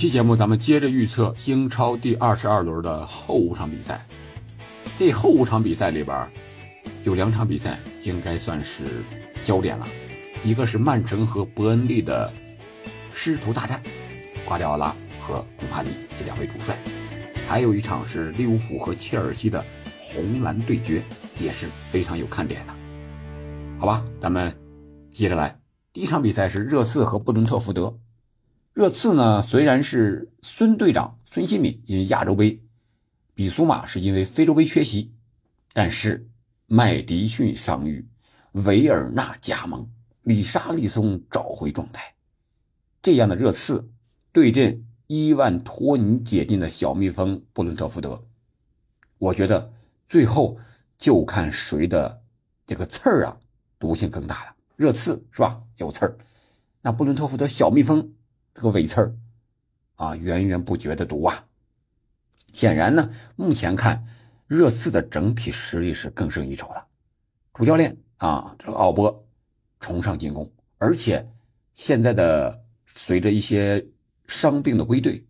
期节目咱们接着预测英超第二十二轮的后五场比赛。这后五场比赛里边，有两场比赛应该算是焦点了，一个是曼城和伯恩利的师徒大战，瓜迪奥拉和孔帕尼这两位主帅；还有一场是利物浦和切尔西的红蓝对决，也是非常有看点的。好吧，咱们接着来。第一场比赛是热刺和布伦特福德。热刺呢，虽然是孙队长孙兴敏因亚洲杯，比苏马是因为非洲杯缺席，但是麦迪逊伤愈，维尔纳加盟，里沙利松找回状态，这样的热刺对阵伊万托尼解禁的小蜜蜂布伦特福德，我觉得最后就看谁的这个刺儿啊毒性更大了。热刺是吧？有刺儿，那布伦特福德小蜜蜂。这个尾刺儿啊，源源不绝的毒啊！显然呢，目前看热刺的整体实力是更胜一筹的。主教练啊，这个奥波崇尚进攻，而且现在的随着一些伤病的归队，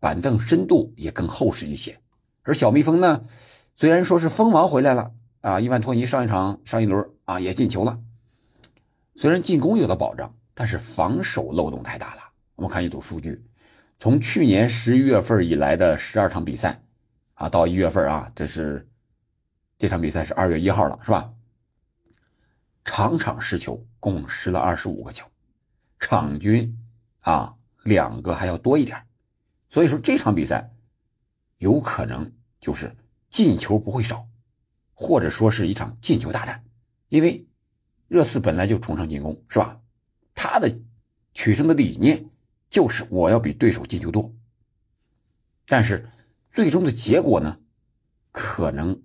板凳深度也更厚实一些。而小蜜蜂呢，虽然说是蜂王回来了啊，伊万托尼上一场上一轮啊也进球了，虽然进攻有了保障，但是防守漏洞太大了。我们看一组数据，从去年十一月份以来的十二场比赛，啊，到一月份啊，这是这场比赛是二月一号了，是吧？场场失球，共失了二十五个球，场均啊两个还要多一点，所以说这场比赛有可能就是进球不会少，或者说是一场进球大战，因为热刺本来就崇尚进攻，是吧？他的取胜的理念。就是我要比对手进球多，但是最终的结果呢，可能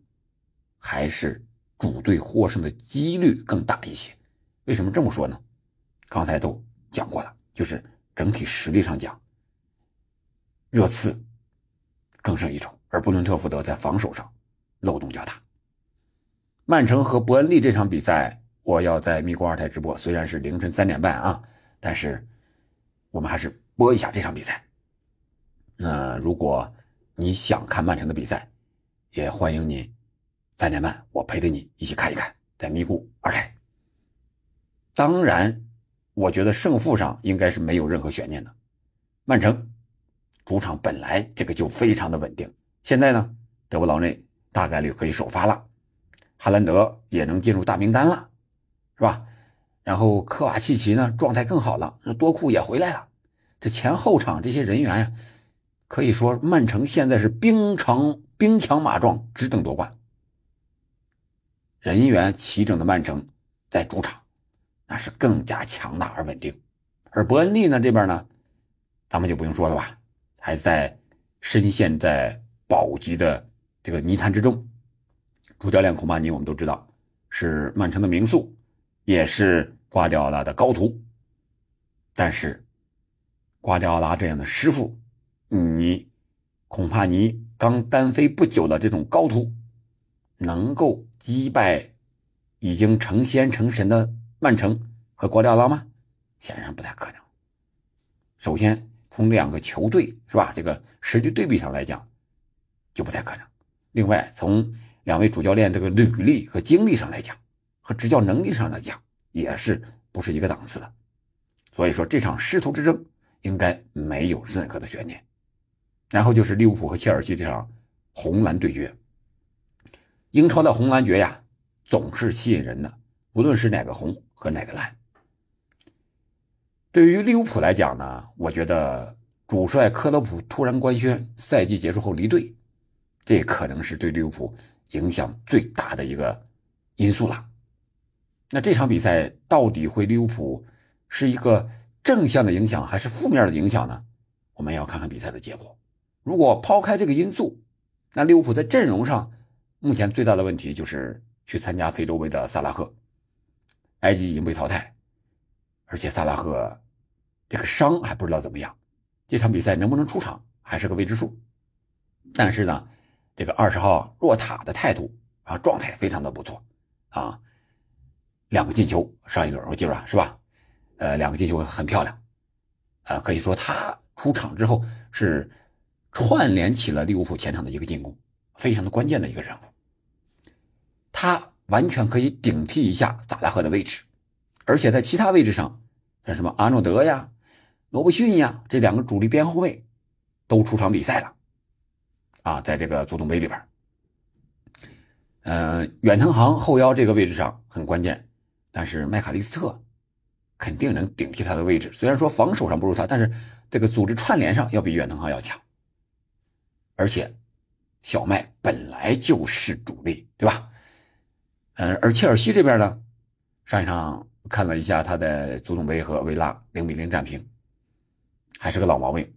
还是主队获胜的几率更大一些。为什么这么说呢？刚才都讲过了，就是整体实力上讲，热刺更胜一筹，而布伦特福德在防守上漏洞较大。曼城和伯恩利这场比赛，我要在咪咕二台直播，虽然是凌晨三点半啊，但是。我们还是播一下这场比赛。那如果你想看曼城的比赛，也欢迎你三点半，我陪着你一起看一看，在咪咕二台。当然，我觉得胜负上应该是没有任何悬念的。曼城主场本来这个就非常的稳定，现在呢，德国劳内大概率可以首发了，哈兰德也能进入大名单了，是吧？然后科瓦契奇呢，状态更好了，那多库也回来了，这前后场这些人员呀，可以说曼城现在是兵强兵强马壮，只等夺冠。人员齐整的曼城在主场，那是更加强大而稳定。而伯恩利呢这边呢，咱们就不用说了吧，还在深陷在保级的这个泥潭之中。主教练孔帕尼我们都知道是曼城的名宿，也是。瓜迪奥拉的高徒，但是瓜迪奥拉这样的师傅，你恐怕你刚单飞不久的这种高徒，能够击败已经成仙成神的曼城和瓜迪奥拉吗？显然不太可能。首先从两个球队是吧，这个实力对比上来讲，就不太可能。另外从两位主教练这个履历和经历上来讲，和执教能力上来讲。也是不是一个档次的，所以说这场师徒之争应该没有任何的悬念。然后就是利物浦和切尔西这场红蓝对决。英超的红蓝决呀，总是吸引人的，无论是哪个红和哪个蓝。对于利物浦来讲呢，我觉得主帅克洛普突然官宣赛季结束后离队，这可能是对利物浦影响最大的一个因素了。那这场比赛到底会利物浦是一个正向的影响还是负面的影响呢？我们要看看比赛的结果。如果抛开这个因素，那利物浦在阵容上目前最大的问题就是去参加非洲杯的萨拉赫，埃及已经被淘汰，而且萨拉赫这个伤还不知道怎么样，这场比赛能不能出场还是个未知数。但是呢，这个二十号若塔的态度啊，状态非常的不错啊。两个进球，上一轮我记着是吧？呃，两个进球很漂亮，啊，可以说他出场之后是串联起了利物浦前场的一个进攻，非常的关键的一个人物。他完全可以顶替一下萨拉赫的位置，而且在其他位置上，像什么阿诺德呀、罗伯逊呀这两个主力边后卫都出场比赛了。啊，在这个足总杯里边，呃，远藤航后腰这个位置上很关键，但是麦卡利斯特肯定能顶替他的位置。虽然说防守上不如他，但是这个组织串联上要比远藤航要强。而且，小麦本来就是主力，对吧？嗯，而切尔西这边呢，上一场看了一下他的足总杯和维拉零比零战平，还是个老毛病，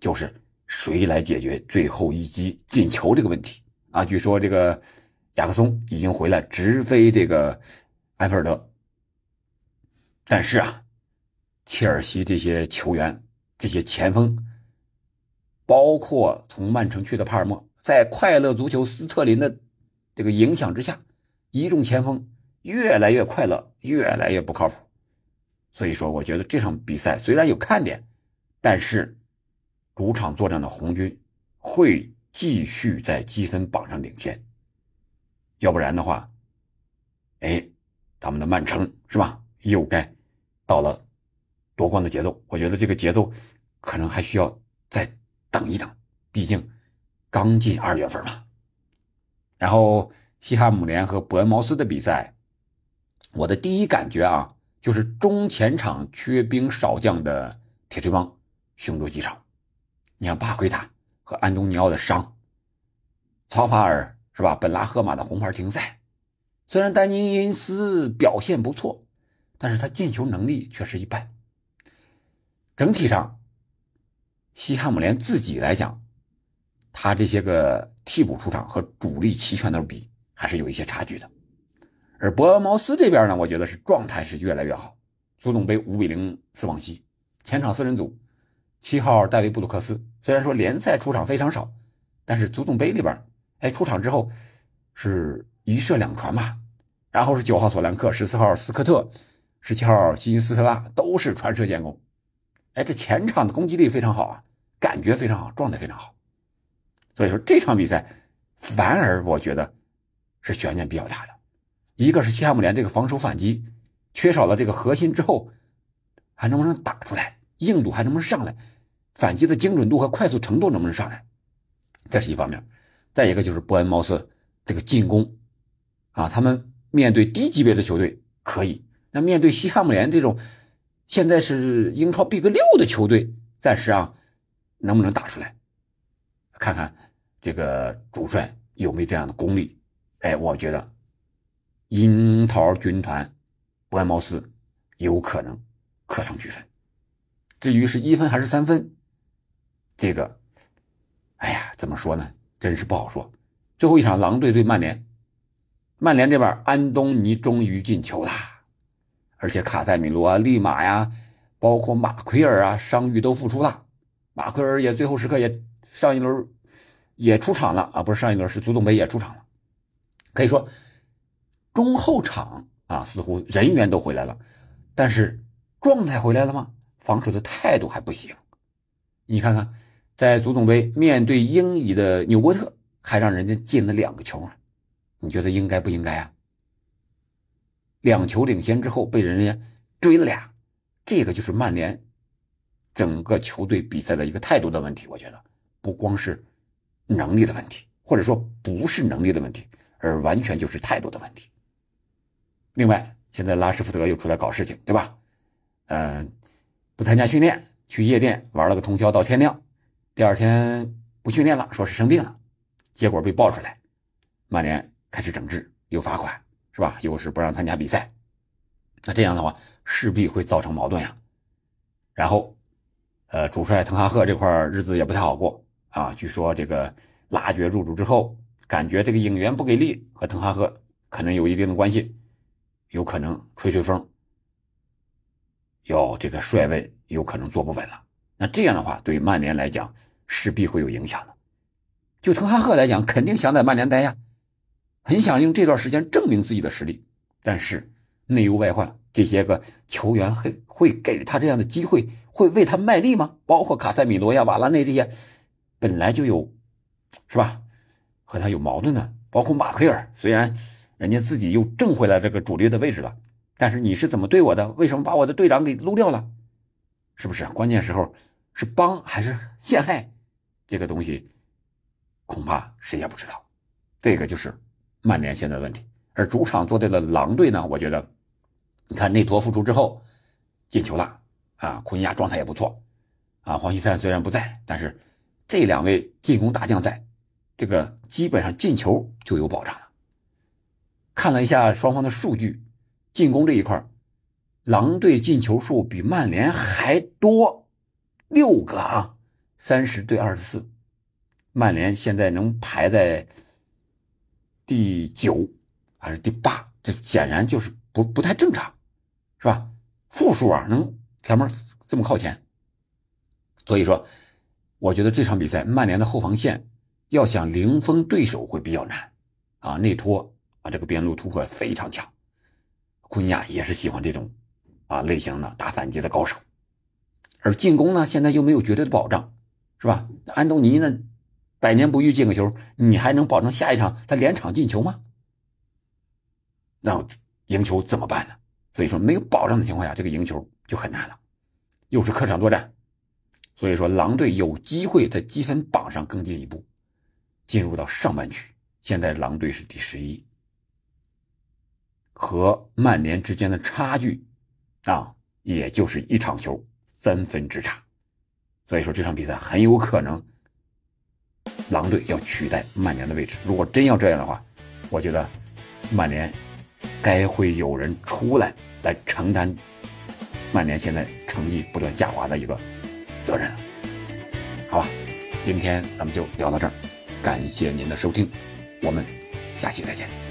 就是。谁来解决最后一击进球这个问题啊？据说这个雅克松已经回来直飞这个埃菲尔德，但是啊，切尔西这些球员、这些前锋，包括从曼城去的帕尔默，在快乐足球斯特林的这个影响之下，一众前锋越来越快乐，越来越不靠谱。所以说，我觉得这场比赛虽然有看点，但是。主场作战的红军会继续在积分榜上领先，要不然的话，哎，咱们的曼城是吧？又该到了夺冠的节奏。我觉得这个节奏可能还需要再等一等，毕竟刚进二月份嘛。然后西汉姆联和伯恩茅斯的比赛，我的第一感觉啊，就是中前场缺兵少将的铁锤帮凶多吉少。你看巴奎塔和安东尼奥的伤，曹法尔是吧？本拉赫马的红牌停赛。虽然丹尼因斯表现不错，但是他进球能力却是一般。整体上，西汉姆联自己来讲，他这些个替补出场和主力齐全的比，还是有一些差距的。而博尔茅斯这边呢，我觉得是状态是越来越好。足总杯五比零斯旺西，前场四人组。七号戴维布鲁克斯虽然说联赛出场非常少，但是足总杯里边，哎，出场之后是一射两传嘛。然后是九号索兰克，十四号斯科特，十七号西因斯特拉，都是传射建功。哎，这前场的攻击力非常好啊，感觉非常好，状态非常好。所以说这场比赛反而我觉得是悬念比较大的。一个是西汉姆联这个防守反击缺少了这个核心之后，还能不能打出来，硬度还能不能上来？反击的精准度和快速程度能不能上来？这是一方面。再一个就是伯恩茅斯这个进攻啊，他们面对低级别的球队可以，那面对西汉姆联这种现在是英超 Big 六的球队，暂时啊能不能打出来？看看这个主帅有没有这样的功力？哎，我觉得樱桃军团伯恩茅斯有可能客场取分。至于是一分还是三分？这个，哎呀，怎么说呢？真是不好说。最后一场，狼队对曼联，曼联这边安东尼终于进球了，而且卡塞米罗啊、利马呀，包括马奎尔啊，伤愈都复出了。马奎尔也最后时刻也上一轮也出场了啊，不是上一轮是足总杯也出场了。可以说，中后场啊，似乎人员都回来了，但是状态回来了吗？防守的态度还不行。你看看。在足总杯面对英乙的纽波特，还让人家进了两个球啊！你觉得应该不应该啊？两球领先之后被人家追了俩，这个就是曼联整个球队比赛的一个态度的问题。我觉得不光是能力的问题，或者说不是能力的问题，而完全就是态度的问题。另外，现在拉什福德又出来搞事情，对吧？嗯，不参加训练，去夜店玩了个通宵到天亮。第二天不训练了，说是生病了，结果被爆出来，曼联开始整治，又罚款，是吧？又是不让参加比赛，那这样的话势必会造成矛盾呀。然后，呃，主帅滕哈赫这块日子也不太好过啊。据说这个拉爵入主之后，感觉这个引援不给力，和滕哈赫可能有一定的关系，有可能吹吹风，要这个帅位有可能坐不稳了。那这样的话，对曼联来讲势必会有影响的。就滕哈赫来讲，肯定想在曼联待呀，很想用这段时间证明自己的实力。但是内忧外患这些个球员会会给他这样的机会，会为他卖力吗？包括卡塞米罗呀、瓦拉内这些，本来就有，是吧？和他有矛盾的，包括马奎尔，虽然人家自己又挣回来这个主力的位置了，但是你是怎么对我的？为什么把我的队长给撸掉了？是不是？关键时候是帮还是陷害？这个东西恐怕谁也不知道。这个就是曼联现在的问题。而主场作战的狼队呢，我觉得，你看内托复出之后进球了啊，库尼亚状态也不错啊，黄西灿虽然不在，但是这两位进攻大将在，这个基本上进球就有保障了。看了一下双方的数据，进攻这一块，狼队进球数比曼联还多六个啊，三十对二十四，曼联现在能排在第九。还是第八，这显然就是不不太正常，是吧？负数啊，能前面这么靠前，所以说，我觉得这场比赛曼联的后防线要想零封对手会比较难啊。内托啊，这个边路突破非常强，库尼亚也是喜欢这种啊类型的打反击的高手，而进攻呢，现在又没有绝对的保障，是吧？安东尼呢，百年不遇进个球，你还能保证下一场他连场进球吗？那赢球怎么办呢？所以说没有保障的情况下，这个赢球就很难了。又是客场作战，所以说狼队有机会在积分榜上更进一步，进入到上半区。现在狼队是第十一，和曼联之间的差距啊，也就是一场球三分之差。所以说这场比赛很有可能狼队要取代曼联的位置。如果真要这样的话，我觉得曼联。该会有人出来来承担曼联现在成绩不断下滑的一个责任，好吧？今天咱们就聊到这儿，感谢您的收听，我们下期再见。